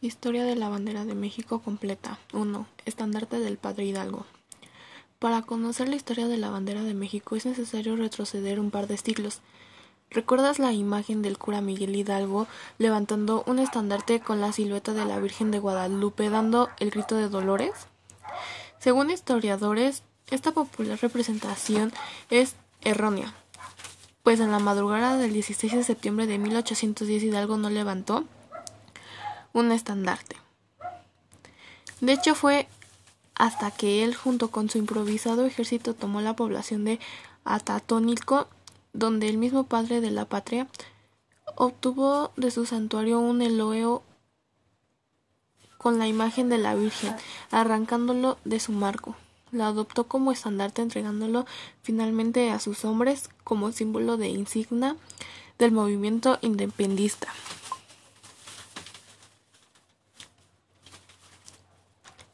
Historia de la bandera de México completa. 1. Estandarte del Padre Hidalgo. Para conocer la historia de la bandera de México es necesario retroceder un par de siglos. ¿Recuerdas la imagen del cura Miguel Hidalgo levantando un estandarte con la silueta de la Virgen de Guadalupe dando el grito de Dolores? Según historiadores, esta popular representación es errónea, pues en la madrugada del 16 de septiembre de 1810 Hidalgo no levantó un estandarte. De hecho, fue hasta que él, junto con su improvisado ejército, tomó la población de Atatónico, donde el mismo padre de la patria obtuvo de su santuario un eloeo con la imagen de la Virgen, arrancándolo de su marco. La adoptó como estandarte, entregándolo finalmente a sus hombres como símbolo de insignia del movimiento independista.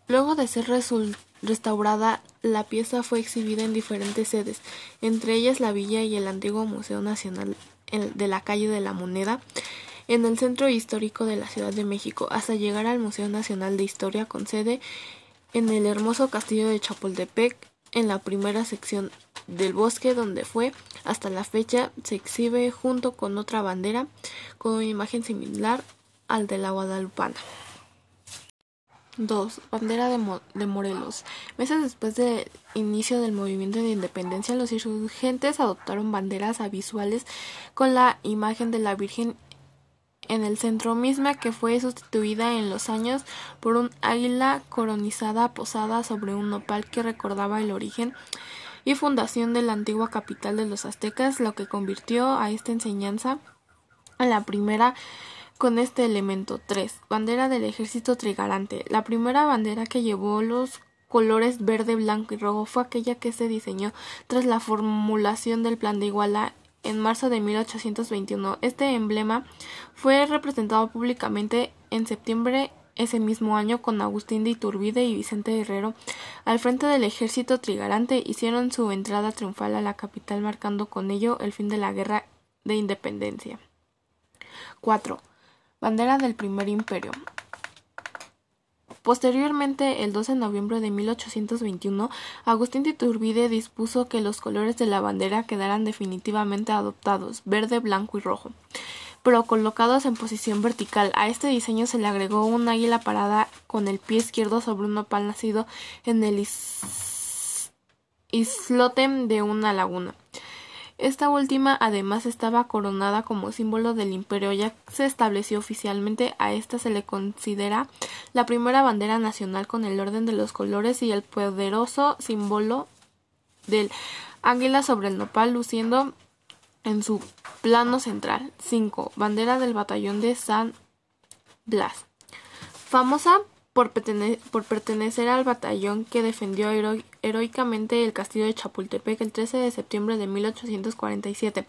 Luego de ser restaurada, la pieza fue exhibida en diferentes sedes, entre ellas la villa y el antiguo Museo Nacional de la calle de la Moneda, en el centro histórico de la Ciudad de México, hasta llegar al Museo Nacional de Historia con sede en el hermoso castillo de Chapultepec, en la primera sección del bosque donde fue hasta la fecha se exhibe junto con otra bandera con una imagen similar al de la guadalupana. 2. Bandera de, Morelos. Meses después del inicio del movimiento de independencia, los insurgentes adoptaron banderas visuales con la imagen de la Virgen en el centro misma que fue sustituida en los años por un águila coronizada posada sobre un nopal que recordaba el origen y fundación de la antigua capital de los aztecas, lo que convirtió a esta enseñanza en la primera con este elemento. 3. Bandera del ejército trigarante. La primera bandera que llevó los colores verde, blanco y rojo fue aquella que se diseñó tras la formulación del plan de Iguala en marzo de 1821. Este emblema fue representado públicamente en septiembre ese mismo año con Agustín de Iturbide y Vicente Herrero al frente del ejército trigarante hicieron su entrada triunfal a la capital marcando con ello el fin de la guerra de independencia. 4. Bandera del Primer Imperio. Posteriormente, el 12 de noviembre de 1821, Agustín de Iturbide dispuso que los colores de la bandera quedaran definitivamente adoptados, verde, blanco y rojo, pero colocados en posición vertical. A este diseño se le agregó un águila parada con el pie izquierdo sobre un nopal nacido en el islote de una laguna. Esta última además estaba coronada como símbolo del imperio ya se estableció oficialmente a esta se le considera la primera bandera nacional con el orden de los colores y el poderoso símbolo del águila sobre el nopal luciendo en su plano central. 5. Bandera del batallón de San Blas. Famosa por, pertenecer al batallón que defendió heroicamente el castillo de Chapultepec el 13 de septiembre de 1847.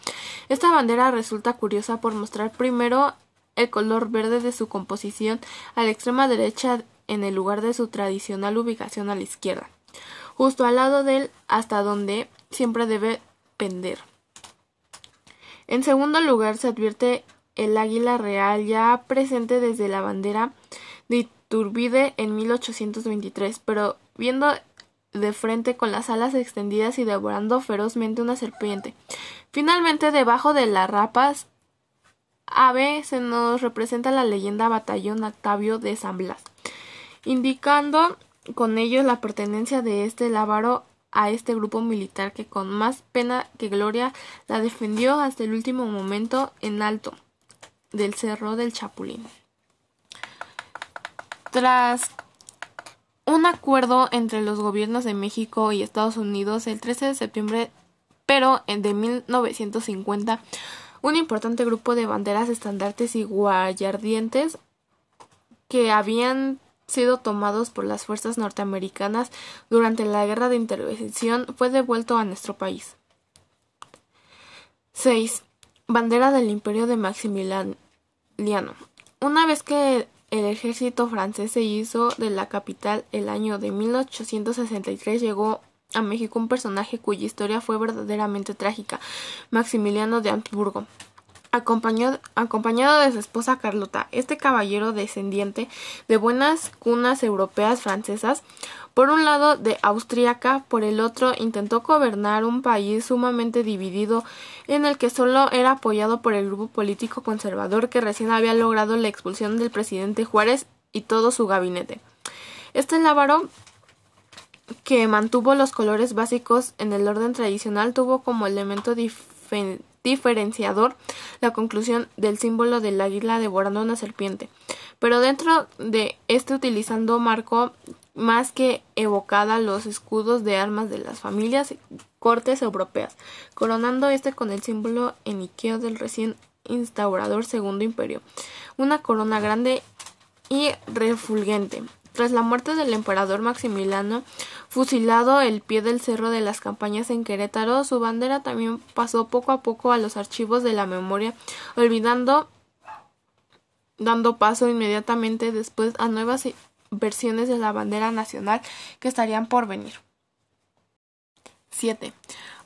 Esta bandera resulta curiosa por mostrar primero el color verde de su composición a la extrema derecha en el lugar de su tradicional ubicación a la izquierda, justo al lado del hasta donde siempre debe pender. En segundo lugar se advierte el águila real ya presente desde la bandera de Turbide en 1823, pero viendo de frente con las alas extendidas y devorando ferozmente una serpiente. Finalmente, debajo de las rapas ave se nos representa la leyenda Batallón Octavio de San Blas, indicando con ello la pertenencia de este lábaro a este grupo militar que con más pena que gloria la defendió hasta el último momento en alto del Cerro del Chapulín. Tras un acuerdo entre los gobiernos de México y Estados Unidos el 13 de septiembre, pero de 1950, un importante grupo de banderas, estandartes y guayardientes que habían sido tomados por las fuerzas norteamericanas durante la guerra de intervención fue devuelto a nuestro país. 6. Bandera del Imperio de Maximiliano. Una vez que el ejército francés se hizo de la capital el año de 1863 llegó a México un personaje cuya historia fue verdaderamente trágica, Maximiliano de Habsburgo. Acompañado de su esposa Carlota. Este caballero descendiente de buenas cunas europeas francesas, por un lado de austríaca, por el otro intentó gobernar un país sumamente dividido en el que solo era apoyado por el grupo político conservador que recién había logrado la expulsión del presidente Juárez y todo su gabinete. Este lábaro que mantuvo los colores básicos en el orden tradicional tuvo como elemento diferenciador la conclusión del símbolo del águila devorando una serpiente, pero dentro de este utilizando marco más que evocada los escudos de armas de las familias cortes europeas, coronando este con el símbolo eniqueo del recién instaurador Segundo Imperio, una corona grande y refulgente. Tras la muerte del emperador Maximiliano, fusilado el pie del cerro de las campañas en Querétaro, su bandera también pasó poco a poco a los archivos de la memoria, olvidando dando paso inmediatamente después a nuevas versiones de la bandera nacional que estarían por venir. 7.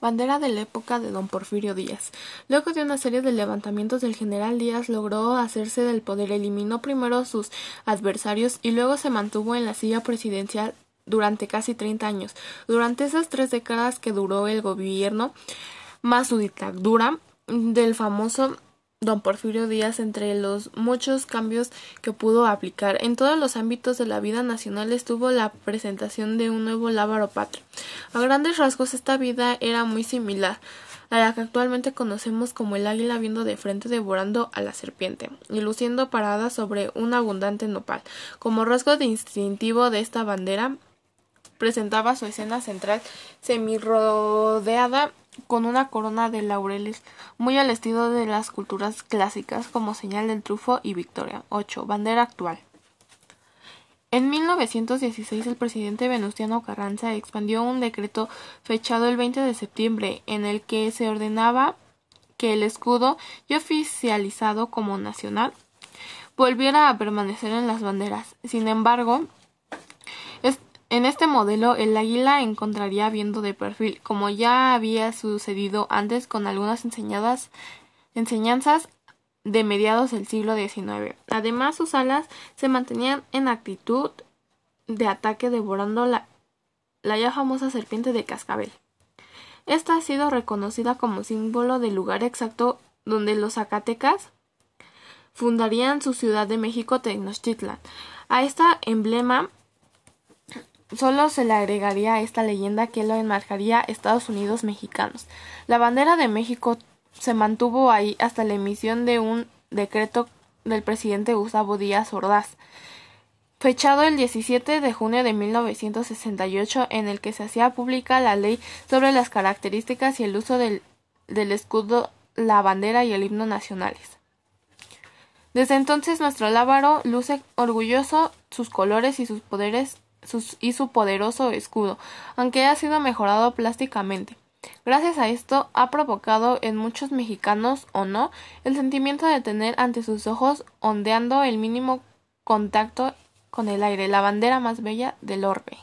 Bandera de la época de don Porfirio Díaz. Luego de una serie de levantamientos del general Díaz logró hacerse del poder, eliminó primero a sus adversarios y luego se mantuvo en la silla presidencial durante casi 30 años. Durante esas tres décadas que duró el gobierno, más su dictadura del famoso don Porfirio Díaz entre los muchos cambios que pudo aplicar. En todos los ámbitos de la vida nacional estuvo la presentación de un nuevo lábaro patrio. A grandes rasgos esta vida era muy similar a la que actualmente conocemos como el águila viendo de frente devorando a la serpiente y luciendo parada sobre un abundante nopal. Como rasgo distintivo de esta bandera presentaba su escena central semirrodeada con una corona de laureles, muy al estilo de las culturas clásicas, como señal del trufo y victoria. 8. Bandera actual. En 1916 el presidente Venustiano Carranza expandió un decreto fechado el 20 de septiembre en el que se ordenaba que el escudo, ya oficializado como nacional, volviera a permanecer en las banderas. Sin embargo, en este modelo el águila encontraría viendo de perfil, como ya había sucedido antes con algunas enseñanzas de mediados del siglo XIX. Además, sus alas se mantenían en actitud de ataque devorando la, la ya famosa serpiente de cascabel. Esta ha sido reconocida como símbolo del lugar exacto donde los zacatecas fundarían su ciudad de México Tenochtitlan. A esta emblema Solo se le agregaría esta leyenda que lo enmarcaría Estados Unidos mexicanos. La bandera de México se mantuvo ahí hasta la emisión de un decreto del presidente Gustavo Díaz Ordaz, fechado el 17 de junio de 1968, en el que se hacía pública la ley sobre las características y el uso del, del escudo, la bandera y el himno nacionales. Desde entonces nuestro lábaro luce orgulloso sus colores y sus poderes y su poderoso escudo, aunque ha sido mejorado plásticamente. Gracias a esto ha provocado en muchos mexicanos o no el sentimiento de tener ante sus ojos ondeando el mínimo contacto con el aire, la bandera más bella del orbe.